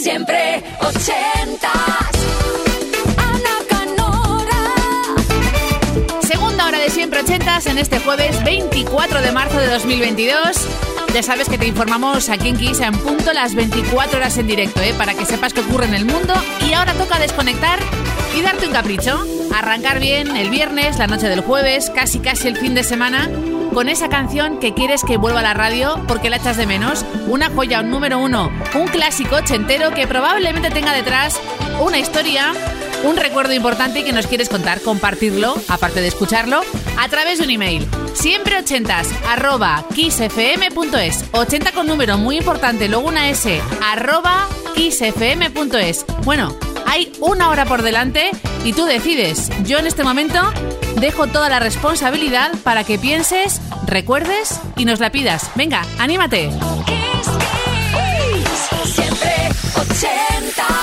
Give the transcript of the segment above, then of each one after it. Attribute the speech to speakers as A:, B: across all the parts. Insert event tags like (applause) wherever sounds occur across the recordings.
A: Siempre ochentas. Ana Canora.
B: Segunda hora de siempre ochentas en este jueves 24 de marzo de 2022. Ya sabes que te informamos aquí en Kiss en punto las 24 horas en directo, ¿eh? para que sepas qué ocurre en el mundo. Y ahora toca desconectar y darte un capricho. Arrancar bien el viernes, la noche del jueves, casi casi el fin de semana, con esa canción que quieres que vuelva a la radio porque la echas de menos. Una joya, un número uno, un clásico ochentero que probablemente tenga detrás una historia un recuerdo importante que nos quieres contar, compartirlo, aparte de escucharlo, a través de un email. Siempre ochentas, arroba kissfm.es. 80 con número muy importante, luego una S, arroba kissfm.es. Bueno, hay una hora por delante y tú decides. Yo en este momento dejo toda la responsabilidad para que pienses, recuerdes y nos la pidas. Venga, anímate.
A: Siempre
C: 80.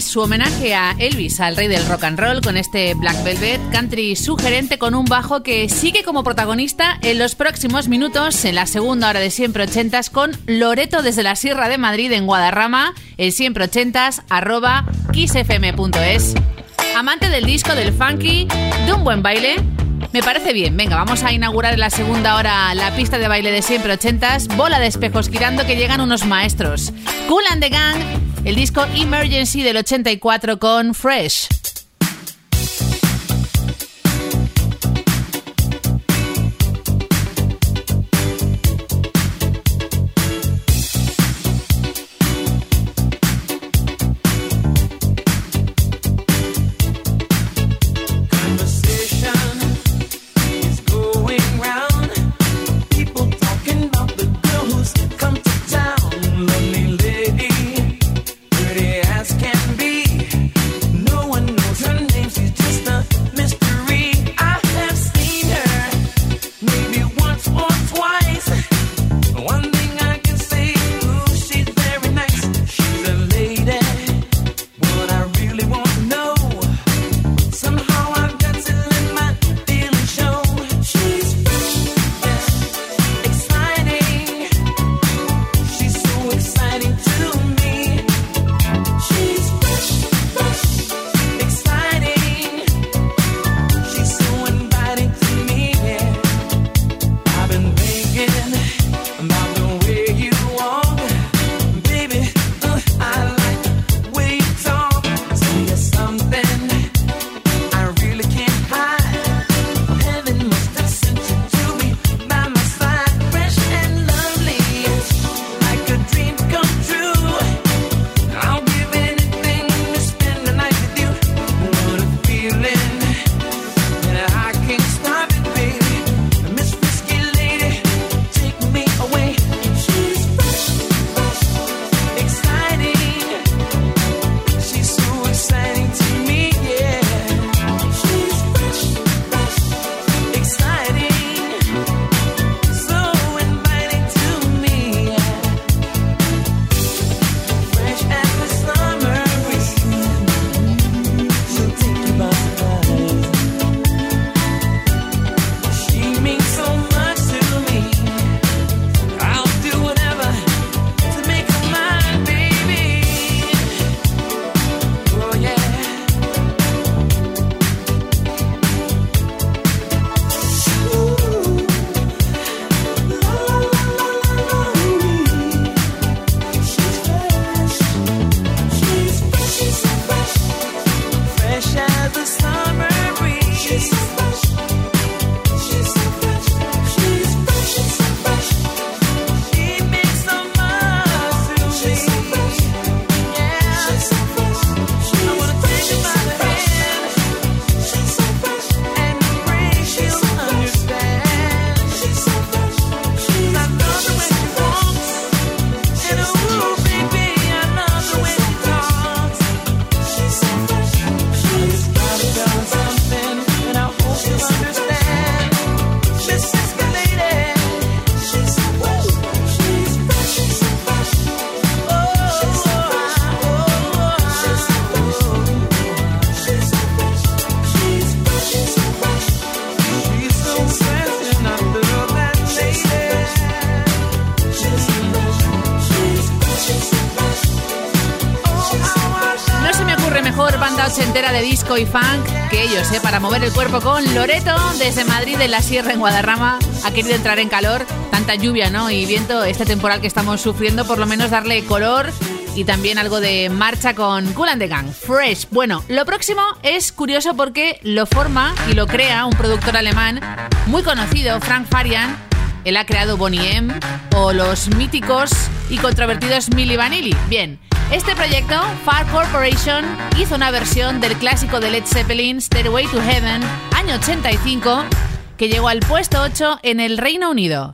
C: Su homenaje a Elvis, al rey del rock and roll, con este Black Velvet country sugerente con un bajo que sigue como protagonista en los próximos minutos en la segunda hora de siempre ochentas con Loreto desde la Sierra de Madrid en Guadarrama, el siempre ochentas arroba kissfm.es. Amante del disco, del funky, de un buen baile, me parece bien. Venga, vamos a inaugurar en la segunda hora la pista de baile de siempre ochentas, bola de espejos girando que llegan unos maestros. Cool and the Gang, el disco Emergency del 84 con Fresh. Y funk que ellos, ¿eh? para mover el cuerpo con Loreto desde Madrid en la Sierra en Guadarrama. Ha querido entrar en calor, tanta lluvia ¿no? y viento, este temporal que estamos sufriendo, por lo menos darle color y también algo de marcha con Cool and the Gang. Fresh. Bueno, lo próximo es curioso porque lo forma y lo crea un productor alemán muy conocido, Frank Farian. Él ha creado Bonnie M o los míticos y controvertidos Milli Vanilli. Bien, este proyecto, Far Corporation, hizo una versión del clásico de Led Zeppelin, Stairway to Heaven, año 85, que llegó al puesto 8 en el Reino Unido.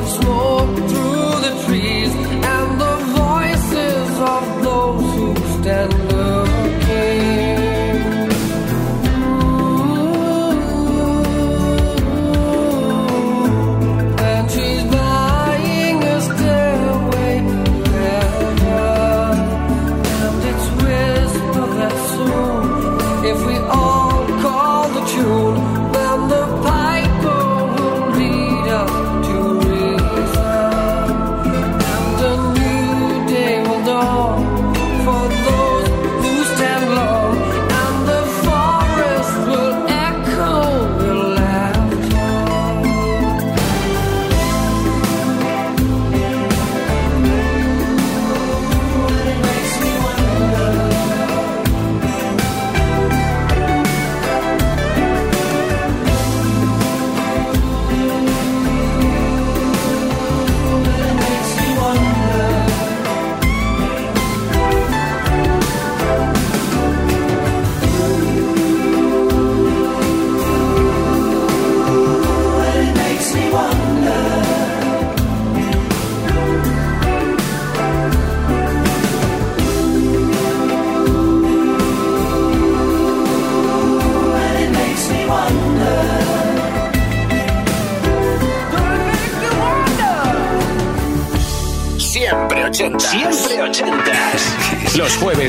A: love's war.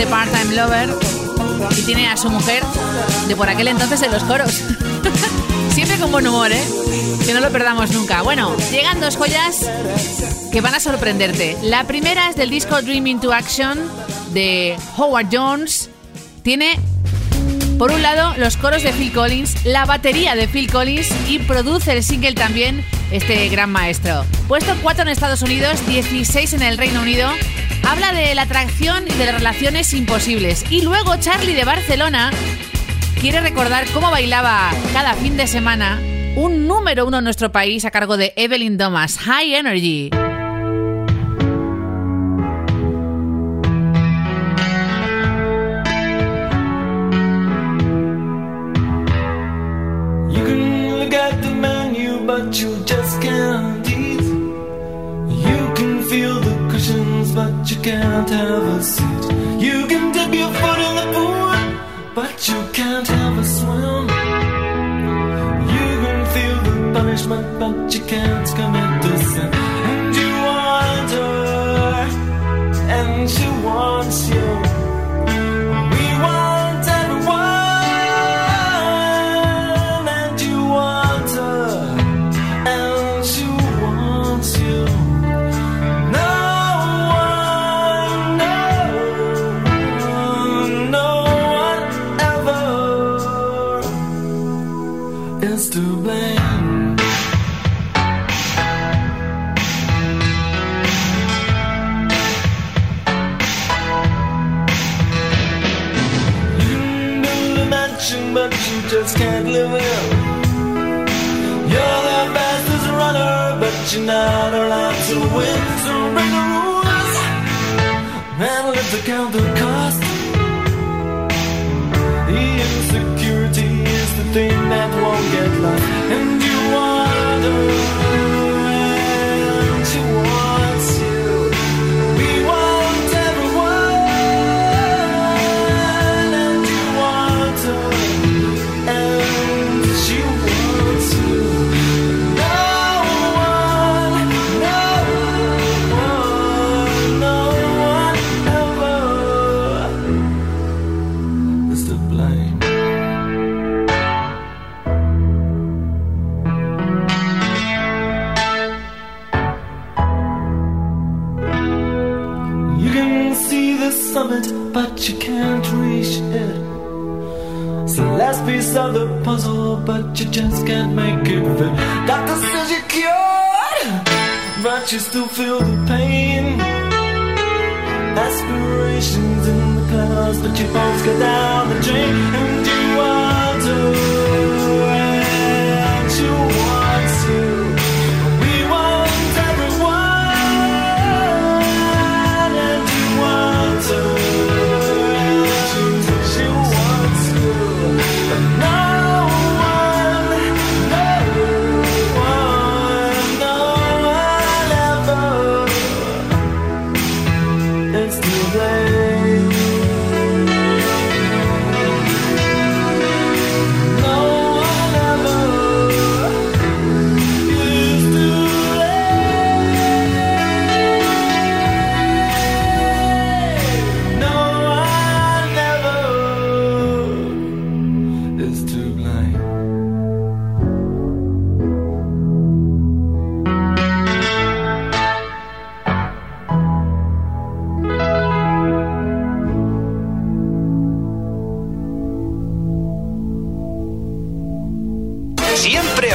B: Este part-time lover, y tiene a su mujer de por aquel entonces en los coros. (laughs) Siempre con buen humor, ¿eh? Que no lo perdamos nunca. Bueno, llegan dos joyas que van a sorprenderte. La primera es del disco Dream into Action de Howard Jones. Tiene por un lado, los coros de Phil Collins, la batería de Phil Collins y produce el single también este gran maestro. Puesto 4 en Estados Unidos, 16 en el Reino Unido, habla de la atracción y de las relaciones imposibles. Y luego Charlie de Barcelona quiere recordar cómo bailaba cada fin de semana un número uno en nuestro país a cargo de Evelyn Thomas, High Energy.
D: You're not allowed to win. So break the rules and let's account the cost. The insecurity is the thing that won't get lost, and you still feel the pain.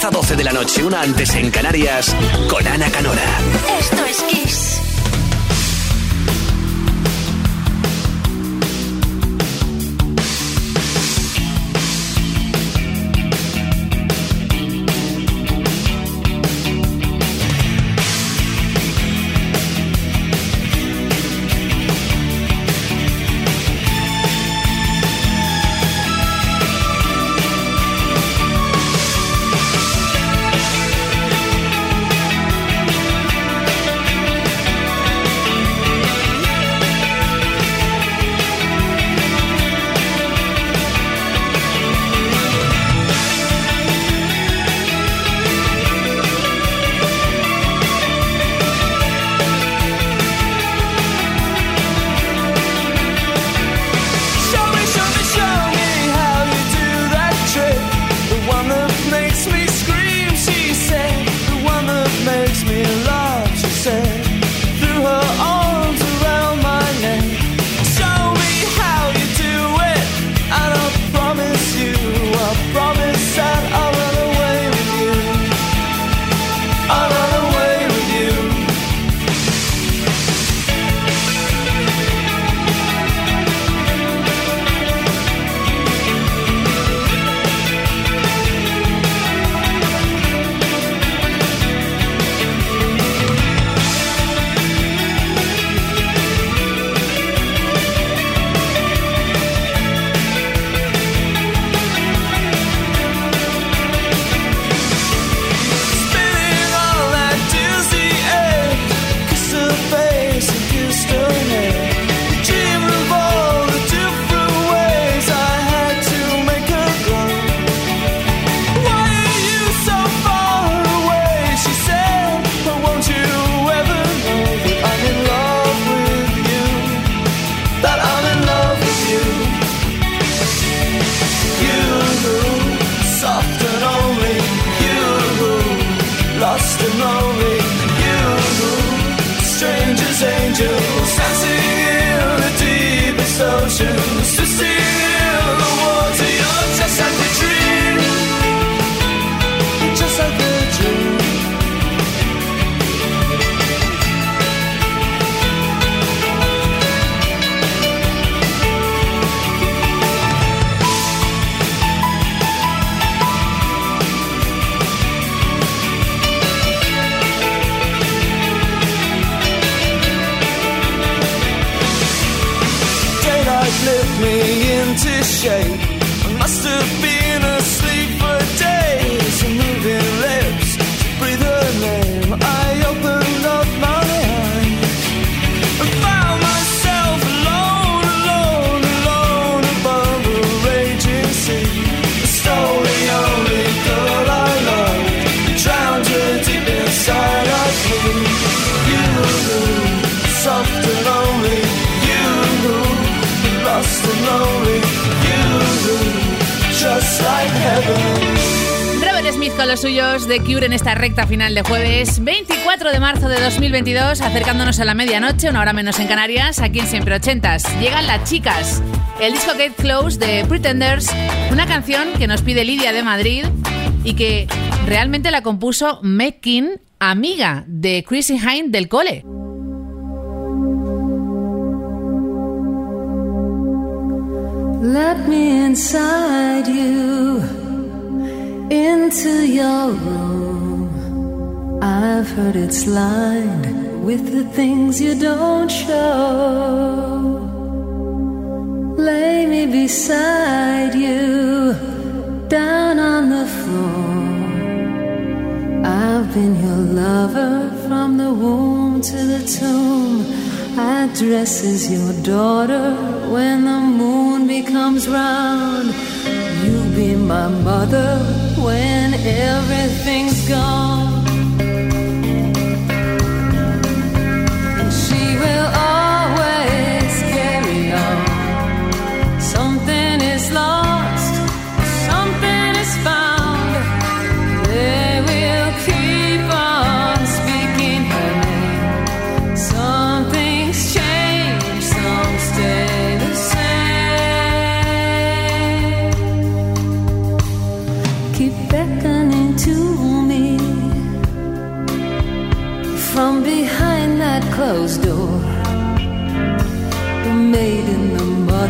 A: 10 a 12 de la noche, una antes en Canarias, con Ana Canora.
E: Esto es Kiss.
B: En esta recta final de jueves 24 de marzo de 2022, acercándonos a la medianoche, una hora menos en Canarias, aquí en Siempre Ochentas. Llegan las chicas, el disco Get Close de Pretenders, una canción que nos pide Lidia de Madrid y que realmente la compuso Mekin, amiga de Chrissy Hine del cole.
A: Into your room. I've heard it's lined with the things you don't show. Lay me beside you down on the floor. I've been your lover from the womb to the tomb. I dress as your daughter when the moon becomes round. You be my mother when everything's gone.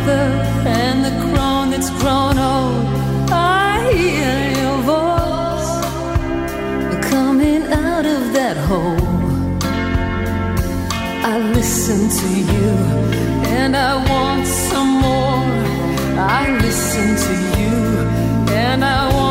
A: Mother, and the crone that's grown old. I hear your voice coming out of that hole. I listen to you and I want some more. I listen to you and I want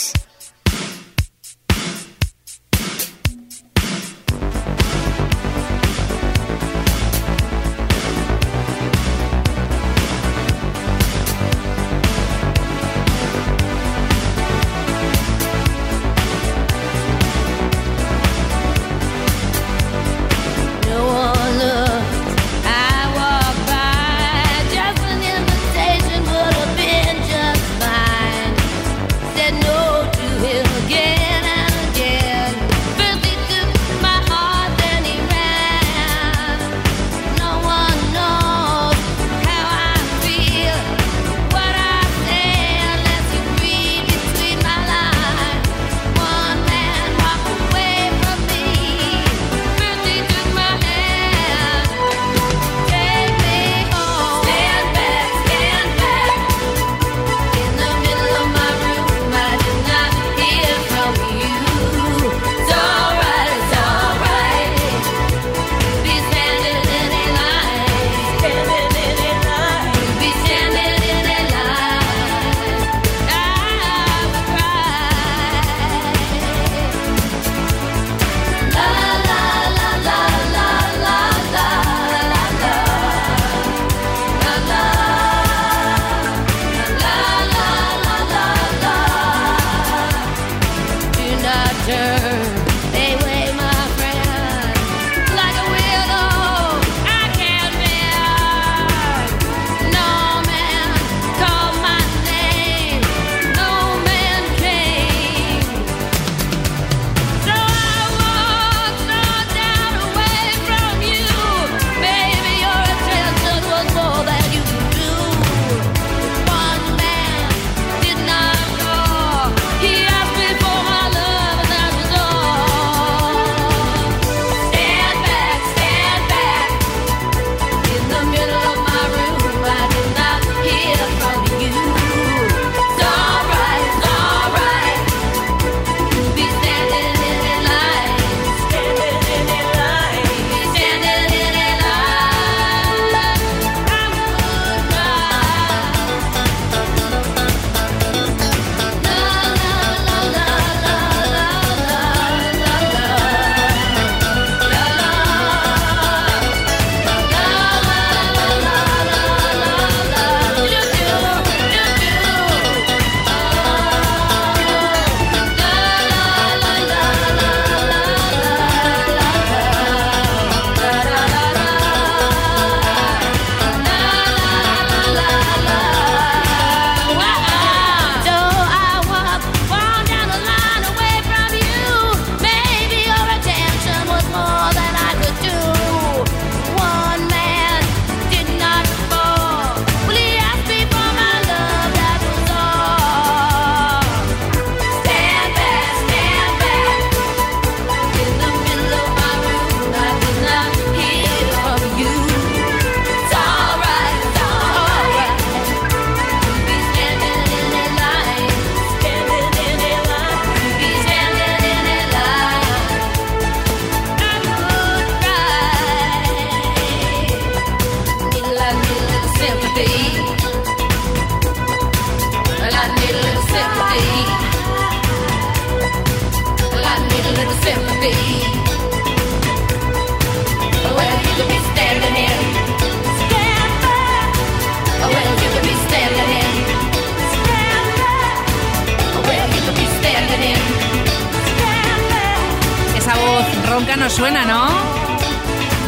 B: suena, ¿no?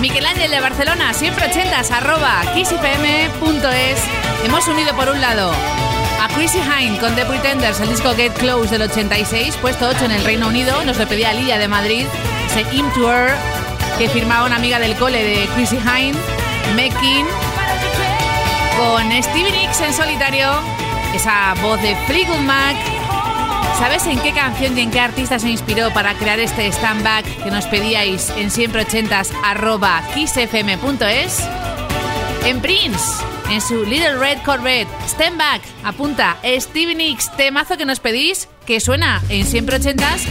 B: Miguel Ángel de Barcelona, siempre ochentas, arroba kissfm.es. Hemos unido por un lado a Chrissy Hine con The Pretenders, el disco Get Close del 86, puesto 8 en el Reino Unido. Nos lo pedía Lidia de Madrid, ese Im Tour que firmaba una amiga del cole de Chrissy Hine, Mekin, con Stevie Nicks en solitario, esa voz de Fleetwood Mac ¿Sabes en qué canción y en qué artista se inspiró para crear este stand back que nos pedíais en siempre ochentas arroba kissfm.es? En Prince, en su Little Red Corvette, Stand Back, apunta Stevie Nicks, temazo que nos pedís, que suena en siempre ochentas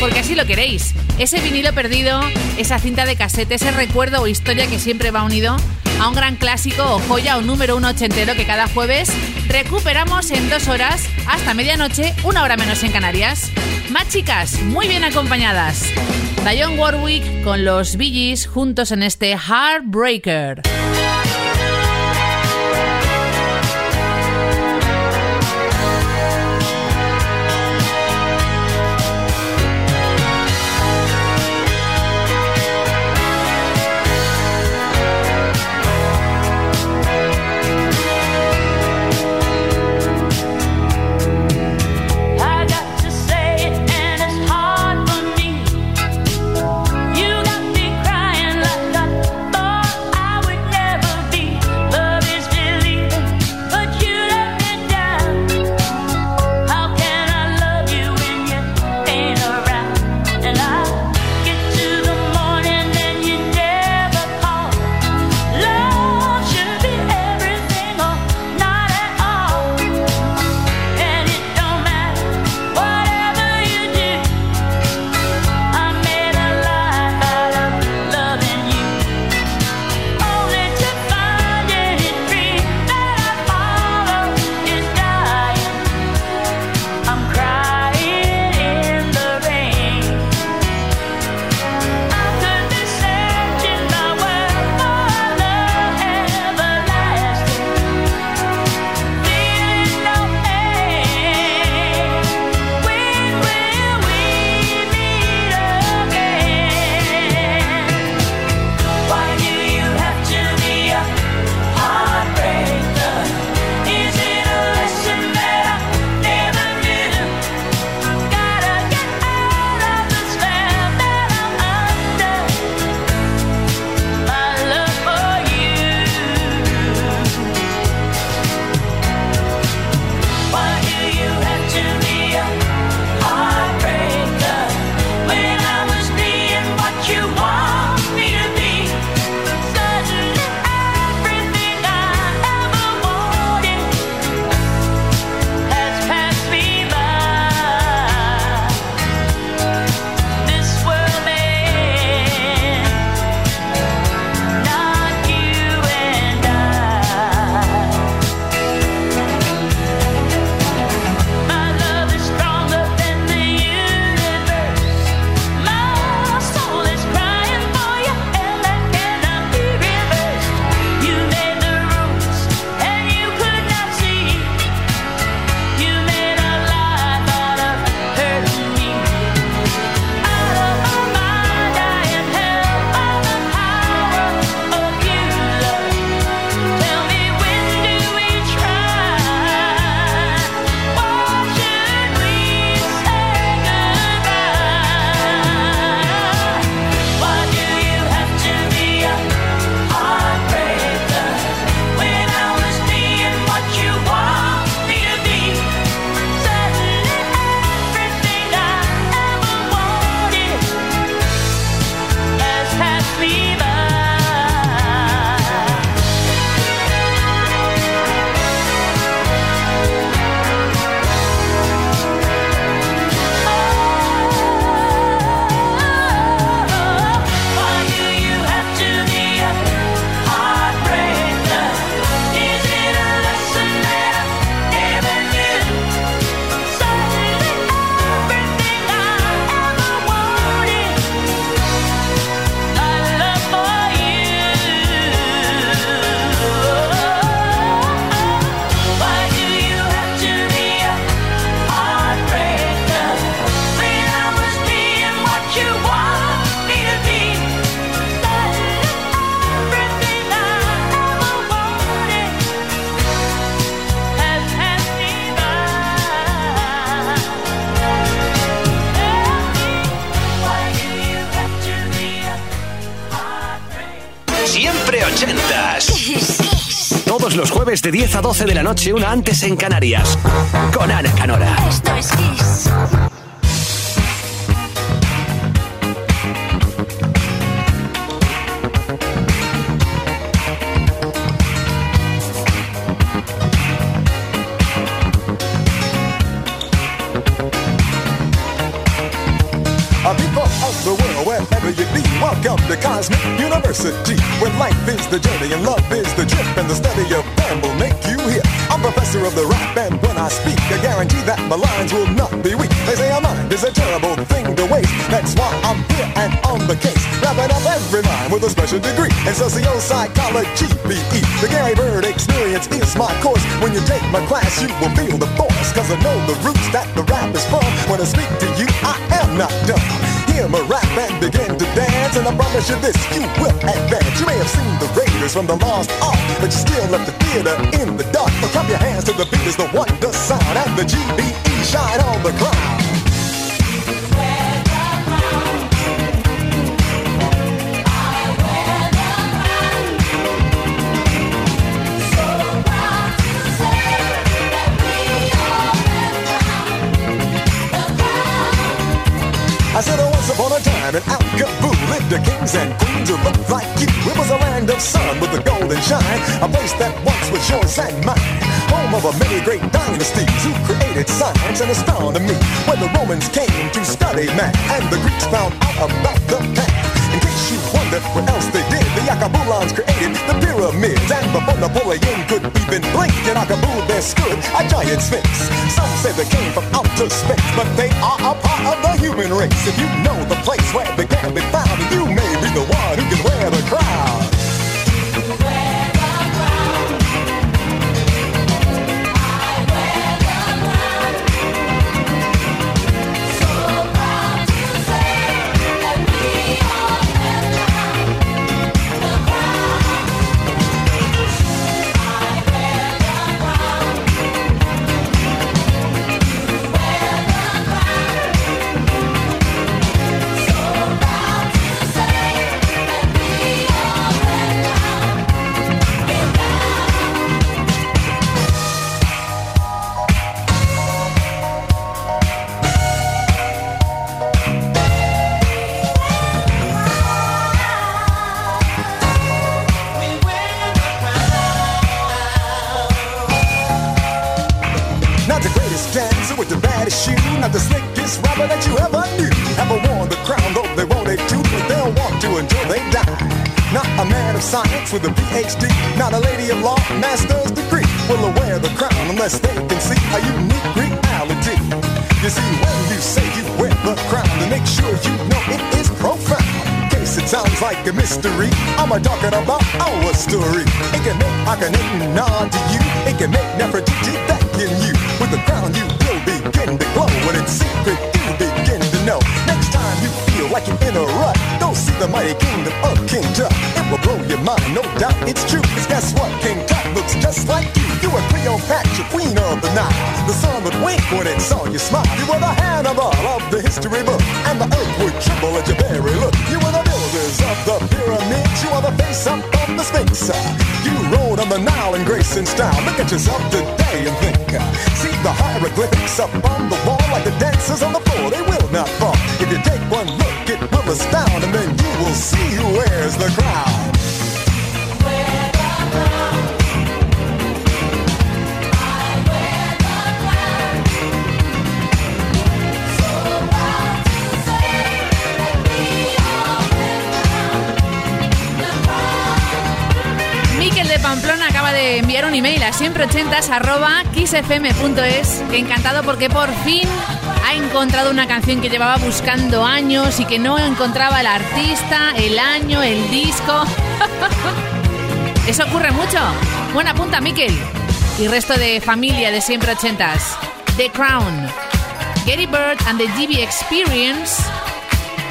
F: porque así lo queréis. Ese vinilo perdido, esa cinta de casete, ese recuerdo o historia que siempre va unido a un gran clásico o joya o número uno ochentero que cada jueves recuperamos en dos horas hasta medianoche, una hora menos en Canarias. Más chicas, muy bien acompañadas. Dion Warwick con los Bee Gees juntos en este Heartbreaker.
G: jueves de 10 a 12 de la noche, una antes en Canarias. Con Ana Canora.
H: Esto es Kiss.
I: Welcome to Cosmic University, where life is the journey and love is the trip and the study of I'm of the rap, and when I speak, I guarantee that my lines will not be weak. They say a mind is a terrible thing to waste. That's why I'm here and on the case, wrapping up every line with a special degree in sociopsychology, BE. The Gary Bird experience is my course. When you take my class, you will feel the force, cause I know the roots that the rap is from. When I speak to you, I am not dumb. Hear my rap and begin to dance, and I promise you this, you will advance. You may have seen the Raiders from the Lost Ark, but you still left the theater in the dark. But clap your hands to the beat as the wonder sound, and the GBE shine on the crowd. I said once upon a time in lived the kings and queens who looked like you. It was a land of sun with a golden shine, a place that once was yours and mine. Home of a many great dynasties who created science and astronomy. When the Romans came to study math and the Greeks found out about the past. Wonder what else they did, the Yakabulans created the pyramids. And before Napoleon could even blink, in Akabul there stood a giant sphinx. Some say they came from outer space, but they are a part of the human race. If you know the place where they can be found, you may be the one who can wear the crown. Talking about our story. It can make Akhenaten nod to you, it can make Nefertiti beckon you. With the crown, you will begin to glow. When it's secret, you begin to know. Next time you feel like you're in a rut, go see the mighty kingdom of King Tut. It will blow your mind, no doubt it's true. Cause guess what? King Tut looks just like you. You were Cleopatra, queen of the Nile. The sun would wink when it saw you smile. You were the Hannibal of the history book, and the earth would tremble at your very You rode on the Nile in grace and style. Look at yourself today and think. See the hieroglyphics up on the wall like the dancers on the floor. They will not fall. If you take one look, it will astound,
B: un email a kissfm.es que encantado porque por fin ha encontrado una canción que llevaba buscando años y que no encontraba el artista, el año, el disco. (laughs) Eso ocurre mucho. Buena punta, Miquel. Y resto de familia de siempre ochentas. The Crown, Gary Bird and the GB Experience.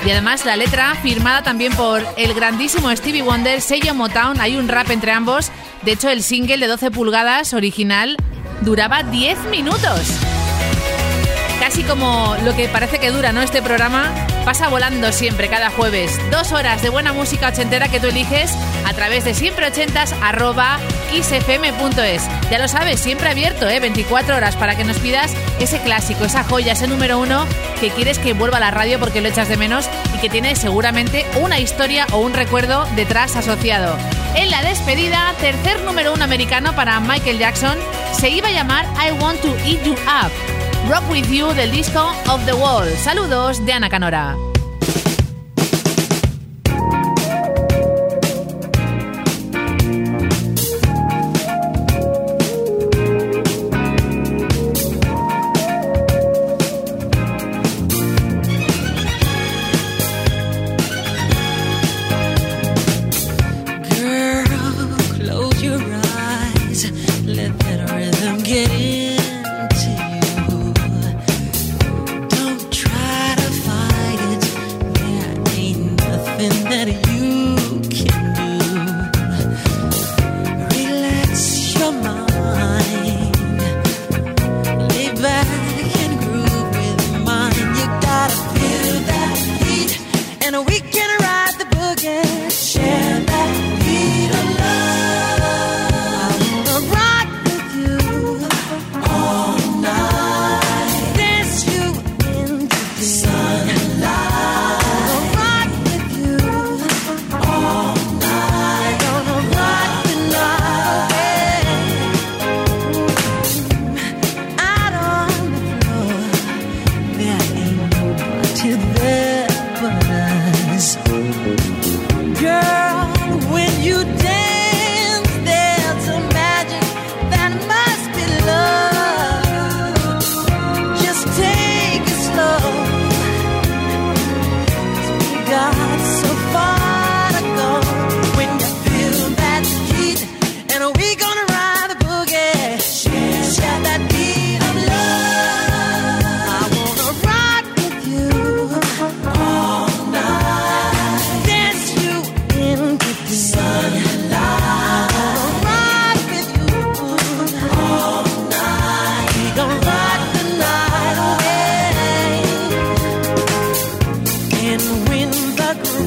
B: Y además la letra firmada también por el grandísimo Stevie Wonder, sello Motown. Hay un rap entre ambos. De hecho, el single de 12 pulgadas original duraba 10 minutos. Casi como lo que parece que dura, ¿no? Este programa pasa volando siempre, cada jueves. Dos horas de buena música ochentera que tú eliges a través de siempreochentas arroba kissfm.es. Ya lo sabes, siempre abierto, ¿eh? 24 horas para que nos pidas ese clásico, esa joya, ese número uno que quieres que vuelva a la radio porque lo echas de menos y que tiene seguramente una historia o un recuerdo detrás asociado. En la despedida, tercer número uno americano para Michael Jackson, se iba a llamar I Want to Eat You Up. Rock With You del disco Of The Wall. Saludos de Ana Canora.
E: group.